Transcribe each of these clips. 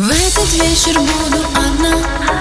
В этот вечер буду одна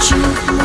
you.